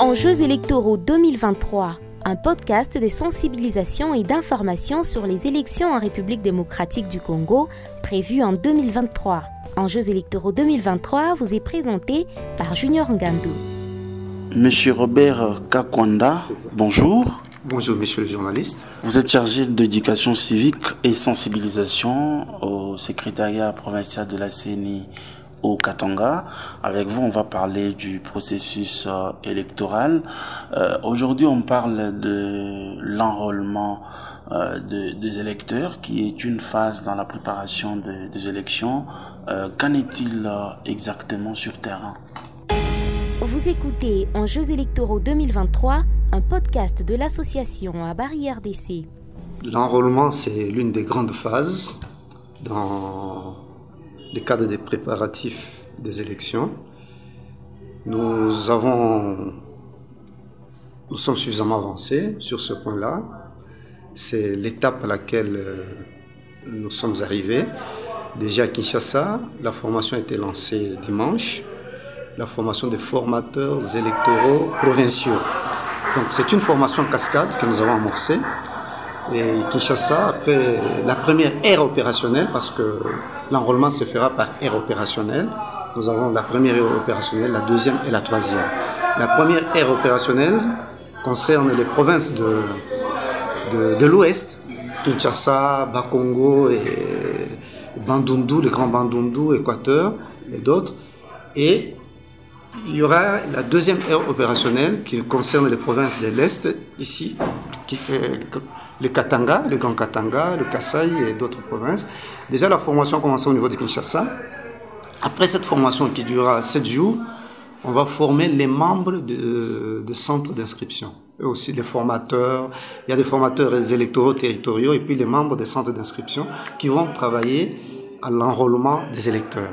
Enjeux électoraux 2023, un podcast de sensibilisation et d'information sur les élections en République démocratique du Congo prévues en 2023. Enjeux électoraux 2023 vous est présenté par Junior Ngandou. Monsieur Robert Kakwanda, bonjour. Bonjour, monsieur le journaliste. Vous êtes chargé d'éducation civique et sensibilisation au secrétariat provincial de la CENI au Katanga. Avec vous, on va parler du processus euh, électoral. Euh, Aujourd'hui, on parle de l'enrôlement euh, de, des électeurs, qui est une phase dans la préparation de, des élections. Euh, Qu'en est-il euh, exactement sur terrain? Vous écoutez Enjeux électoraux 2023, un podcast de l'association à Barrière d'essai. L'enrôlement, c'est l'une des grandes phases dans le cadre des préparatifs des élections. Nous avons, nous sommes suffisamment avancés sur ce point-là. C'est l'étape à laquelle euh, nous sommes arrivés. Déjà à Kinshasa, la formation a été lancée dimanche, la formation des formateurs électoraux provinciaux. Donc c'est une formation cascade que nous avons amorcée. Et Kinshasa, après la première ère opérationnelle, parce que l'enrôlement se fera par ère opérationnelle, nous avons la première ère opérationnelle, la deuxième et la troisième. La première ère opérationnelle concerne les provinces de, l'Ouest, Kinshasa, Bakongo Bandundu, le Grand Bandundu, Équateur et d'autres. Il y aura la deuxième ère opérationnelle qui concerne les provinces de l'Est, ici, le Katanga, le Grand Katanga, le Kasaï et d'autres provinces. Déjà, la formation commence au niveau de Kinshasa. Après cette formation qui durera 7 jours, on va former les membres de, de centres d'inscription. Et aussi les formateurs. Il y a des formateurs électoraux territoriaux et puis les membres des centres d'inscription qui vont travailler à l'enrôlement des électeurs.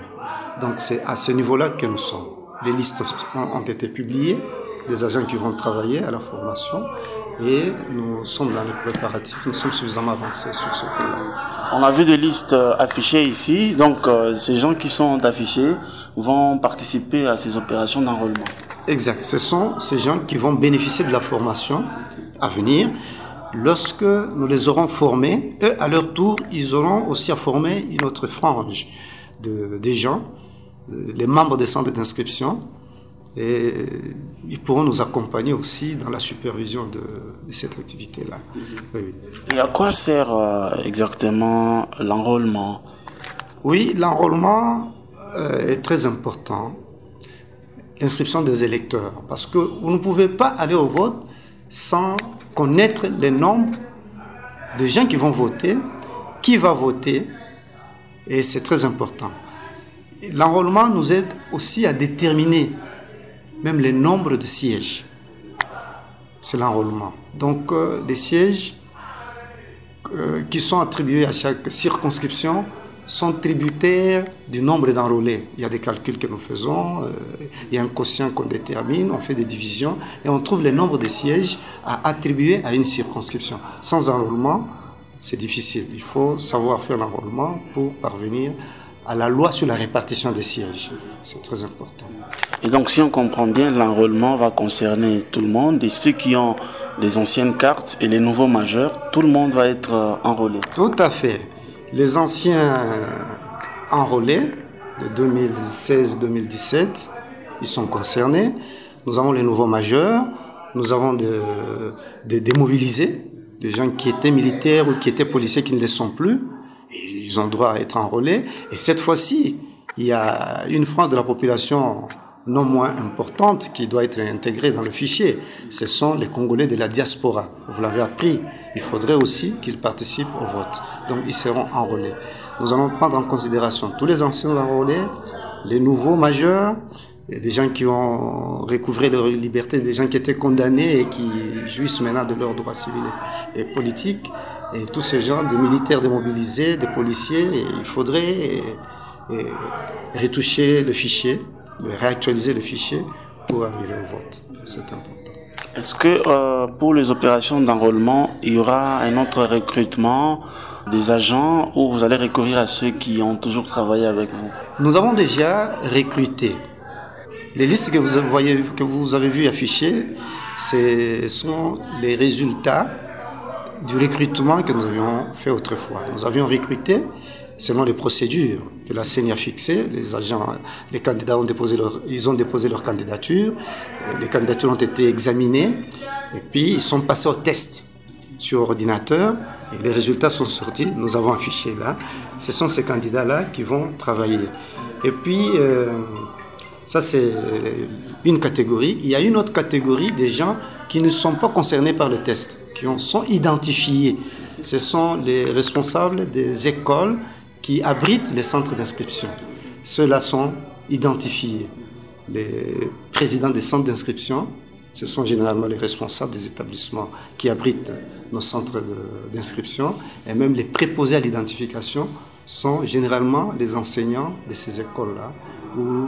Donc c'est à ce niveau-là que nous sommes. Les listes ont, été publiées, des agents qui vont travailler à la formation et nous sommes dans les préparatifs, nous sommes suffisamment avancés sur ce point-là. On a vu des listes euh, affichées ici, donc euh, ces gens qui sont affichés vont participer à ces opérations d'enrôlement. Exact, ce sont ces gens qui vont bénéficier de la formation à venir. Lorsque nous les aurons formés, eux, à leur tour, ils auront aussi à former une autre frange de, des gens, les membres des centres d'inscription, et ils pourront nous accompagner aussi dans la supervision de, de cette activité-là. Oui, oui. Et à quoi sert euh, exactement l'enrôlement? Oui, l'enrôlement euh, est très important. L'inscription des électeurs, parce que vous ne pouvez pas aller au vote sans connaître les nombres de gens qui vont voter, qui va voter, et c'est très important. L'enrôlement nous aide aussi à déterminer même le nombre de sièges. C'est l'enrôlement. Donc, euh, les sièges euh, qui sont attribués à chaque circonscription sont tributaires du nombre d'enrôlés. Il y a des calculs que nous faisons, euh, il y a un quotient qu'on détermine, on fait des divisions et on trouve le nombre de sièges à attribuer à une circonscription. Sans enrôlement, c'est difficile. Il faut savoir faire l'enrôlement pour parvenir à la loi sur la répartition des sièges. C'est très important. Et donc, si on comprend bien, l'enrôlement va concerner tout le monde, et ceux qui ont des anciennes cartes et les nouveaux majeurs, tout le monde va être euh, enrôlé. Tout à fait. Les anciens enrôlés de 2016-2017, ils sont concernés. Nous avons les nouveaux majeurs, nous avons des, des démobilisés, des gens qui étaient militaires ou qui étaient policiers qui ne le sont plus. Ils ont droit à être enrôlés. Et cette fois-ci, il y a une frange de la population non moins importante qui doit être intégrée dans le fichier. Ce sont les Congolais de la diaspora. Vous l'avez appris. Il faudrait aussi qu'ils participent au vote. Donc ils seront enrôlés. Nous allons prendre en considération tous les anciens enrôlés, les nouveaux majeurs, des gens qui ont recouvré leur liberté, des gens qui étaient condamnés et qui jouissent maintenant de leurs droits civils et politiques. Et tous ces gens, des militaires démobilisés, des policiers, il faudrait et, et retoucher le fichier réactualiser le fichier pour arriver au vote. C'est important. Est-ce que euh, pour les opérations d'enrôlement, il y aura un autre recrutement des agents ou vous allez recourir à ceux qui ont toujours travaillé avec vous? Nous avons déjà recruté Les listes que vous, avez vues affichées, ce sont les résultats du recrutement que nous avions fait autrefois. Nous avions recruté selon les procédures que la CENI a fixées. Les candidats ont déposé leur, ils ont déposé leur candidature. Les candidatures ont été examinées et puis ils sont passés au test sur ordinateur et les résultats sont sortis. Nous avons affiché là. Ce sont ces candidats-là qui vont travailler. Et puis, euh, ça c'est une catégorie. Il y a une autre catégorie des gens qui ne sont pas concernés par le test, qui sont identifiés. Ce sont les responsables des écoles qui abritent les centres d'inscription. Ceux-là sont identifiés. Les présidents des centres d'inscription, ce sont généralement les responsables des établissements qui abritent nos centres d'inscription et même les préposés à l'identification sont généralement les enseignants de ces écoles-là ou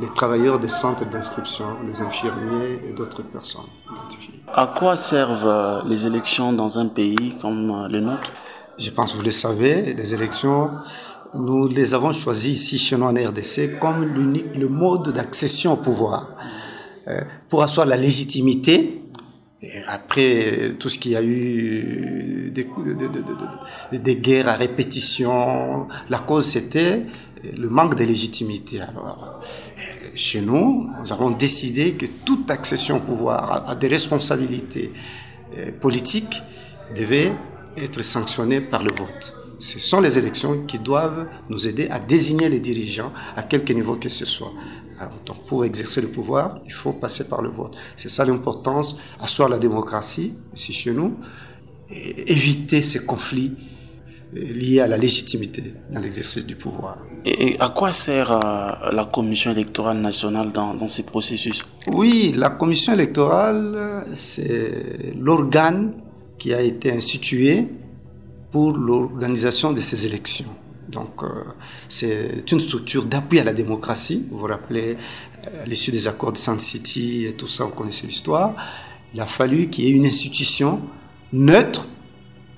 les travailleurs des centres d'inscription, les infirmiers et d'autres personnes identifiées. À quoi servent euh, les élections dans un pays comme euh, le nôtre? Je pense que vous le savez, les élections, nous les avons choisies ici chez nous en RDC comme l'unique, le mode d'accession au pouvoir. Euh, pour asseoir la légitimité et après tout ce qu'il y a eu, des, des, guerres à répétition, la cause c'était le manque de légitimité. Alors, chez nous, nous avons décidé que toute accession au pouvoir à, des responsabilités euh, politiques devait être sanctionnée par le vote. Ce sont les élections qui doivent nous aider à désigner les dirigeants à quelque niveau que ce soit. Donc pour exercer le pouvoir, il faut passer par le vote. C'est ça l'importance, asseoir la démocratie ici chez nous, et éviter ces conflits liés à la légitimité dans l'exercice du pouvoir. Et à quoi sert euh, la Commission électorale nationale dans, dans ces processus? Oui, la Commission électorale, c'est l'organe qui a été institué pour l'organisation de ces élections. Donc, euh, c'est une structure d'appui à la démocratie. Vous vous rappelez, euh, l'issue des accords de Sun City et tout ça, vous connaissez l'histoire. Il a fallu qu'il y ait une institution neutre,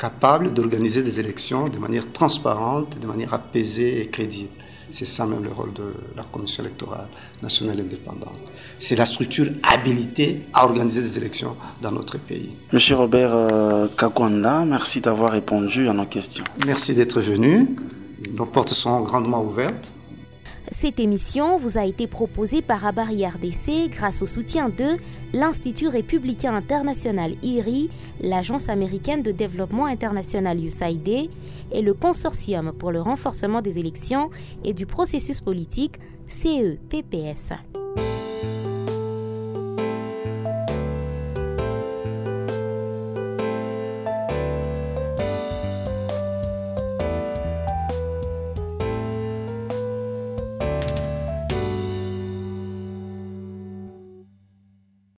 capable d'organiser des élections de manière transparente, de manière apaisée et crédible. C'est ça même le rôle de la Commission électorale nationale indépendante. C'est la structure habilitée à organiser des élections dans notre pays. Monsieur Robert euh, Kakwanda, merci d'avoir répondu à nos questions. Merci d'être venu. Nos portes sont grandement ouvertes. Cette émission vous a été proposée par Abari RDC grâce au soutien de l'Institut républicain international IRI, l'Agence américaine de développement international USAID et le Consortium pour le renforcement des élections et du processus politique CEPPS.